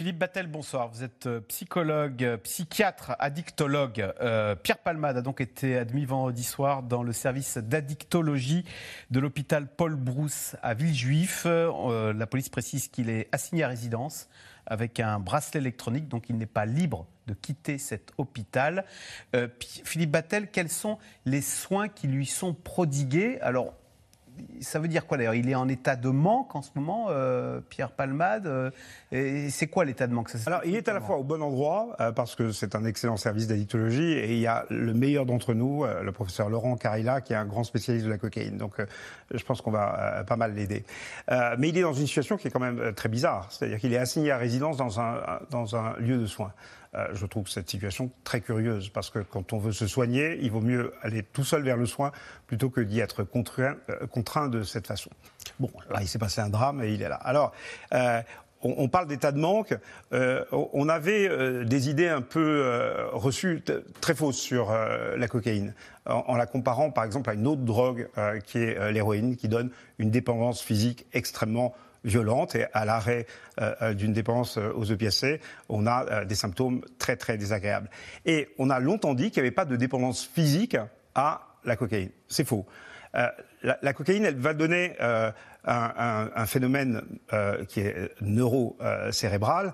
Philippe Battel, bonsoir. Vous êtes euh, psychologue, euh, psychiatre, addictologue. Euh, Pierre Palmade a donc été admis vendredi soir dans le service d'addictologie de l'hôpital Paul Brousse à Villejuif. la police précise qu'il est assigné à résidence avec un bracelet électronique, donc il n'est pas libre de quitter cet hôpital. Philippe Battel, quels sont les soins qui lui sont prodigués? Alors, ça veut dire quoi d'ailleurs? Il est en état de manque en ce moment, euh, Pierre Palmade. Euh, c'est quoi l'état de manque? Alors, il est à la fois au bon endroit, euh, parce que c'est un excellent service d'addictologie, et il y a le meilleur d'entre nous, le professeur Laurent Carilla, qui est un grand spécialiste de la cocaïne. Donc, je pense qu'on va pas mal l'aider. mais il est dans une situation qui est quand même très bizarre. C'est-à-dire qu'il est assigné à résidence dans un, dans un lieu de soins. Je trouve cette situation très curieuse parce que quand on veut se soigner, il vaut mieux aller tout seul vers le soin plutôt que d'y être contraint, contraint, de cette façon. Bon, là, il s'est passé un drame et il est là. Alors, euh, on, parle d'état de manque. on avait des idées un peu reçues, très fausses sur la cocaïne, en, la comparant par exemple à une autre drogue qui est l'héroïne, qui donne une dépendance physique extrêmement violente et à l'arrêt euh, euh, d'une dépense euh, aux EPSC, on a des symptômes très très désagréables. Et on a longtemps dit qu'il n'y avait pas de dépendance physique à la cocaïne. C'est faux. La, cocaïne, elle va donner un, phénomène qui est neurocérébral,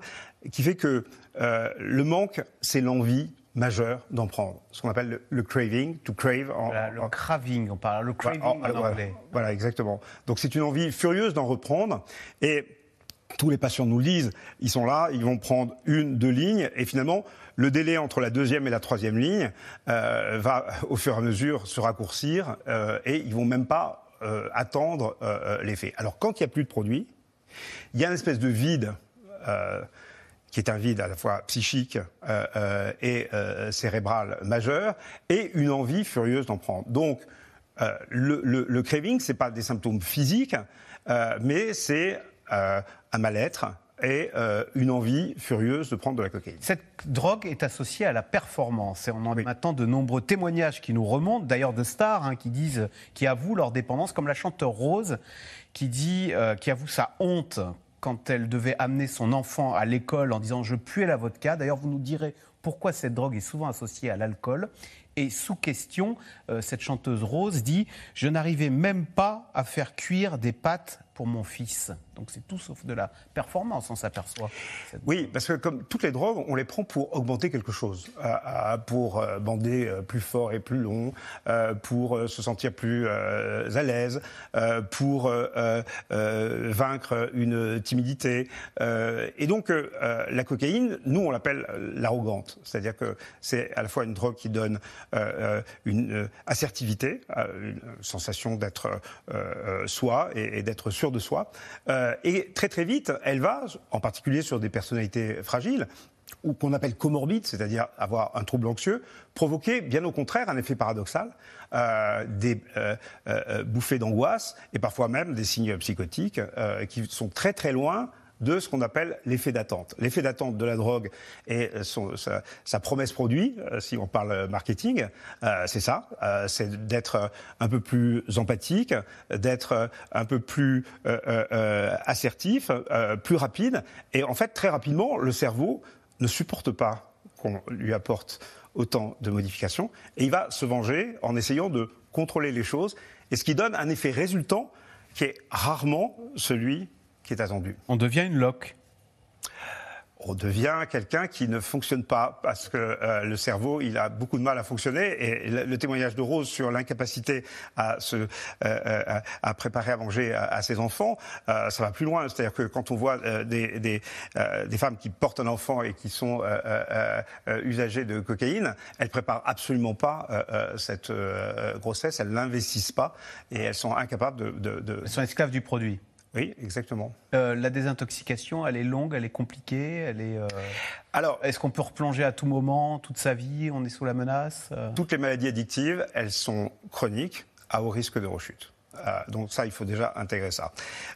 qui fait que le manque, c'est l'envie majeur d'en prendre. Ce qu'on appelle le, craving, to crave. En, le craving, on parle, le craving en, anglais. Voilà, exactement. Donc c'est une envie furieuse d'en reprendre. Et tous les patients nous le disent, ils sont là, ils vont prendre une, deux lignes, et finalement, le délai entre la deuxième et la troisième ligne euh, va au fur et à mesure se raccourcir, euh, et ils vont même pas euh, attendre l'effet. Alors quand il n'y a plus de produit, il y a une espèce de vide qui est un vide à la fois psychique et cérébral majeur, et une envie furieuse d'en prendre. Donc, le, craving, c'est pas des symptômes physiques, mais c'est un mal-être, et une envie furieuse de prendre de la cocaïne. Cette drogue est associée à la performance et on en a maintenant de nombreux témoignages qui nous remontent, d'ailleurs de stars hein, qui disent, qui avouent leur dépendance, comme la chanteuse Rose qui dit, qui avoue sa honte quand elle devait amener son enfant à l'école en disant je puais la vodka. D'ailleurs, vous nous direz pourquoi cette drogue est souvent associée à l'alcool. Et sous question, euh, cette chanteuse Rose dit Je n'arrivais même pas à faire cuire des pâtes pour mon fils. Donc c'est tout sauf de la performance, on s'aperçoit. Oui, parce que comme toutes les drogues, on les prend pour augmenter quelque chose, euh, pour euh, bander euh, plus fort et plus long, pour se sentir plus à l'aise, pour vaincre une timidité. et donc la cocaïne, nous on l'appelle l'arrogante, c'est-à-dire que c'est à la fois une drogue qui donne une assertivité, une sensation d'être soi et d'être sûr de soi. Euh, et très très vite, elle va, en particulier sur des personnalités fragiles, ou qu'on appelle comorbide, c'est-à-dire avoir un trouble anxieux, provoquer bien au contraire un effet paradoxal, euh, des euh, bouffées d'angoisse et parfois même des signes psychotiques qui sont très très loin de ce qu'on appelle l'effet d'attente. L'effet d'attente de la drogue et sa, promesse produit, euh, si on parle marketing, euh, c'est ça, euh, c'est d'être un peu plus empathique, d'être un peu plus assertif, plus rapide. Et en fait, très rapidement, le cerveau ne supporte pas qu'on lui apporte autant de modifications et il va se venger en essayant de contrôler les choses et ce qui donne un effet résultant qui est rarement celui qui est attendu. On devient une loque on devient quelqu'un qui ne fonctionne pas parce que euh, le cerveau, il a beaucoup de mal à fonctionner. Et le, témoignage de Rose sur l'incapacité à se euh, euh, à préparer à manger à, ses enfants, ça va plus loin. C'est-à-dire que quand on voit des, des, des, femmes qui portent un enfant et qui sont usagées de cocaïne, elles préparent absolument pas cette grossesse, elles l'investissent pas et elles sont incapables de, de, de... Elles sont esclaves du produit. Oui, exactement. Euh, la désintoxication, elle est longue, elle est compliquée, elle est. Euh, Alors, est-ce qu'on peut replonger à tout moment, toute sa vie On est sous la menace euh Toutes les maladies addictives, elles sont chroniques, à haut risque de rechute. donc ça, il faut déjà intégrer ça.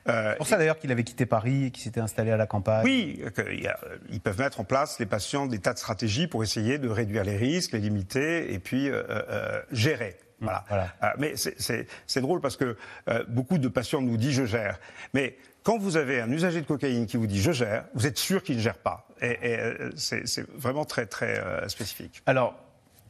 C'est pour ça d'ailleurs qu'il avait quitté Paris et qu'il s'était installé à la campagne. Oui, ils peuvent mettre en place, les patients, des tas de stratégies pour essayer de réduire les risques, les limiter et puis gérer. Voilà. mais c'est drôle parce que beaucoup de patients nous disent je gère. Mais quand vous avez un usager de cocaïne qui vous dit je gère, vous êtes sûr qu'il ne gère pas. Et, euh, c'est vraiment très très euh, spécifique. Alors,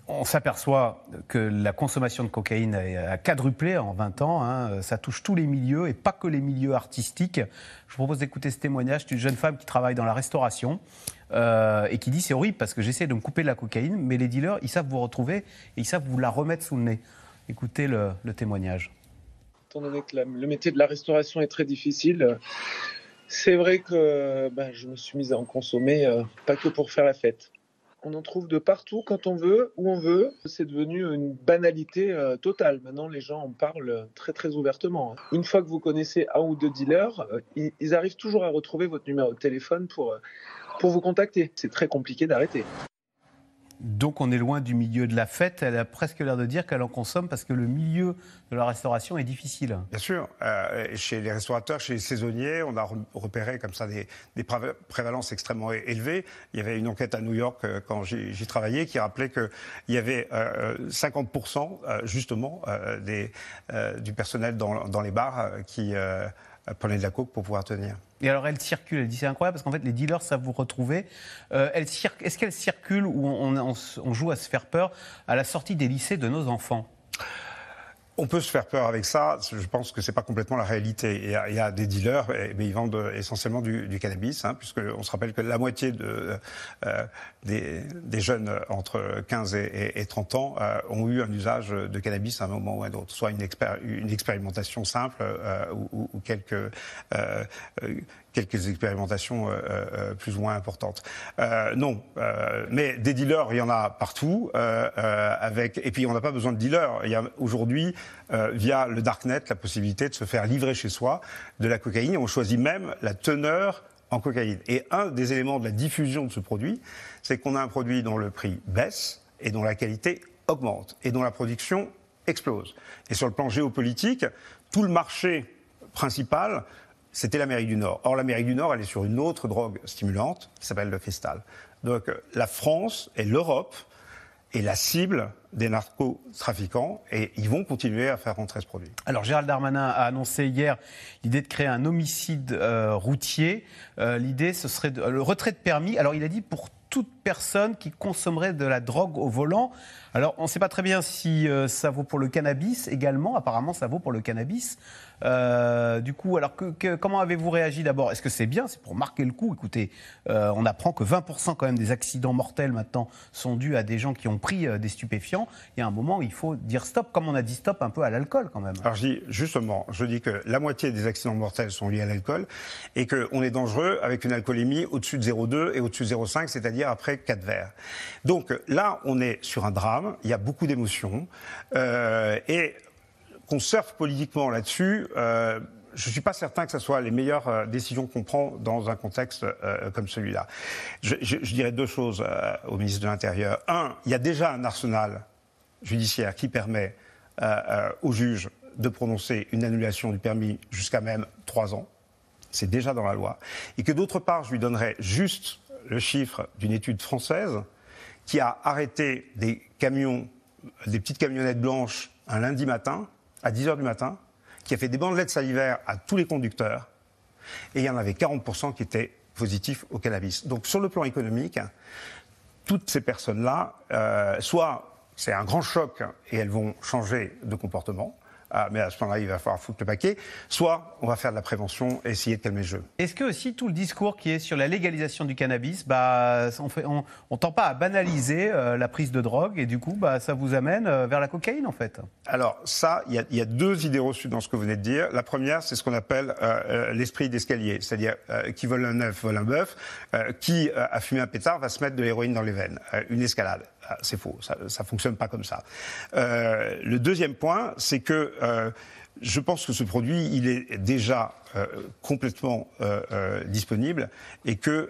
on s'aperçoit que la consommation de cocaïne a quadruplé en 20 ans. Hein. Ça touche tous les milieux et pas que les milieux artistiques. Je vous propose d'écouter ce témoignage d'une jeune femme qui travaille dans la restauration euh, et qui dit c'est horrible parce que j'essaie de me couper de la cocaïne, mais les dealers, ils savent vous retrouver et ils savent vous la remettre sous le nez. Écoutez le témoignage étant donné que le métier de la restauration est très difficile, c'est vrai que bah, je me suis mise à en consommer, euh, pas que pour faire la fête. On en trouve de partout quand on veut, où on veut. C'est devenu une banalité euh, totale. Maintenant, les gens en parlent très très ouvertement. Une fois que vous connaissez un ou deux dealers, euh, ils, ils, arrivent toujours à retrouver votre numéro de téléphone pour, pour vous contacter. C'est très compliqué d'arrêter. Donc on est loin du milieu de la fête. Elle a presque l'air de dire qu'elle en consomme parce que le milieu de la restauration est difficile. Bien sûr. Euh, chez les restaurateurs, chez les saisonniers, on a repéré comme ça des, prévalences extrêmement élevées. Il y avait une enquête à New York euh, quand j'y travaillais qui rappelait qu'il y avait 50% euh, justement du personnel dans les bars qui prenait de la coke pour pouvoir tenir. Et alors elle circule, elle dit c'est incroyable parce qu'en fait les dealers savent vous retrouver. Euh, Est-ce qu'elle circule ou on, joue à se faire peur à la sortie des lycées de nos enfants? On peut se faire peur avec ça. Je pense que c'est pas complètement la réalité. Il y a, des dealers, mais ils vendent essentiellement du, cannabis, hein, puisqu'on se rappelle que la moitié de, euh, des, jeunes entre 15 et, 30 ans euh, ont eu un usage de cannabis à un moment ou à un autre, soit une, expérimentation simple euh, ou, ou, quelques quelques expérimentations euh, euh, plus ou moins importantes. Euh, non, mais des dealers, il y en a partout. avec et puis on n'a pas besoin de dealers. Il y a aujourd'hui via le darknet la possibilité de se faire livrer chez soi de la cocaïne. On choisit même la teneur en cocaïne. Et un des éléments de la diffusion de ce produit, c'est qu'on a un produit dont le prix baisse et dont la qualité augmente et dont la production explose. Et sur le plan géopolitique, tout le marché principal c'était l'Amérique du Nord. Or, l'Amérique du Nord, elle est sur une autre drogue stimulante qui s'appelle le cristal. Donc, la France et l'Europe est la cible des narcotrafiquants et ils vont continuer à faire rentrer ce produit. Alors Gérald Darmanin a annoncé hier l'idée de créer un homicide euh, routier. Euh, l'idée, ce serait le retrait de permis. Alors il a dit pour toute personne qui consommerait de la drogue au volant. Alors, on ne sait pas très bien si euh, ça vaut pour le cannabis également. Apparemment, ça vaut pour le cannabis. Euh, du coup, alors que, comment avez-vous réagi d'abord? Est-ce que c'est bien? C'est pour marquer le coup? Écoutez, euh, on apprend que 20% quand même des accidents mortels maintenant sont dus à des gens qui ont pris des stupéfiants. Il y a un moment il faut dire stop, comme on a dit stop un peu à l'alcool quand même. Alors je dis justement, je dis que la moitié des accidents mortels sont liés à l'alcool et qu'on est dangereux avec une alcoolémie au-dessus de 0,2 et au-dessus de 0,5, c'est-à-dire après 4 verres. Donc là, on est sur un drame, il y a beaucoup d'émotions, euh, et qu'on surfe politiquement là-dessus, euh, je ne suis pas certain que ce soit les meilleures euh, décisions qu'on prend dans un contexte comme celui-là. Je, dirais deux choses au ministre de l'Intérieur. Un, il y a déjà un arsenal judiciaire qui permet aux juges de prononcer une annulation du permis jusqu'à même trois ans. C'est déjà dans la loi. Et que d'autre part, je lui donnerais juste le chiffre d'une étude française qui a arrêté des camions, des petites camionnettes blanches un lundi matin, à 10 h du matin, qui a fait des bandelettes salivaires à tous les conducteurs, et il y en avait 40% qui étaient positifs au cannabis. Donc sur le plan économique, toutes ces personnes-là, euh, soit c'est un grand choc et elles vont changer de comportement, ah, mais à ce moment-là, il va falloir foutre le paquet. Soit on va faire de la prévention et essayer de calmer le jeu. Est-ce que aussi tout le discours qui est sur la légalisation du cannabis, bah, on ne tend pas à banaliser euh, la prise de drogue et du coup, bah, ça vous amène euh, vers la cocaïne en fait? Alors ça, il y, a deux idées reçues dans ce que vous venez de dire. La première, c'est ce qu'on appelle euh, l'esprit d'escalier, c'est-à-dire qui vole un œuf vole un bœuf, qui a fumé un pétard va se mettre de l'héroïne dans les veines, une escalade. Ah, c'est faux, ça ne fonctionne pas comme ça. Euh, le deuxième point, c'est que euh, je pense que ce produit, il est déjà euh, complètement disponible et qu'il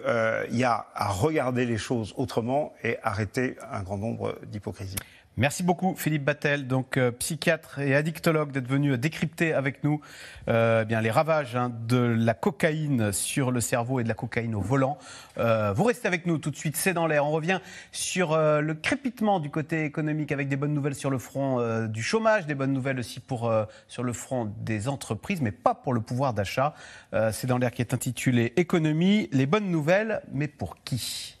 y a à regarder les choses autrement et arrêter un grand nombre d'hypocrisies. Merci beaucoup Philippe Battel, donc euh, psychiatre et addictologue, d'être venu décrypter avec nous euh, bien les ravages hein, de la cocaïne sur le cerveau et de la cocaïne au volant. Euh, vous restez avec nous tout de suite, c'est dans l'air. On revient sur le crépitement du côté économique avec des bonnes nouvelles sur le front du chômage, des bonnes nouvelles aussi pour sur le front des entreprises, mais pas pour le pouvoir d'achat. c'est dans l'air qui est intitulé Économie, les bonnes nouvelles, mais pour qui?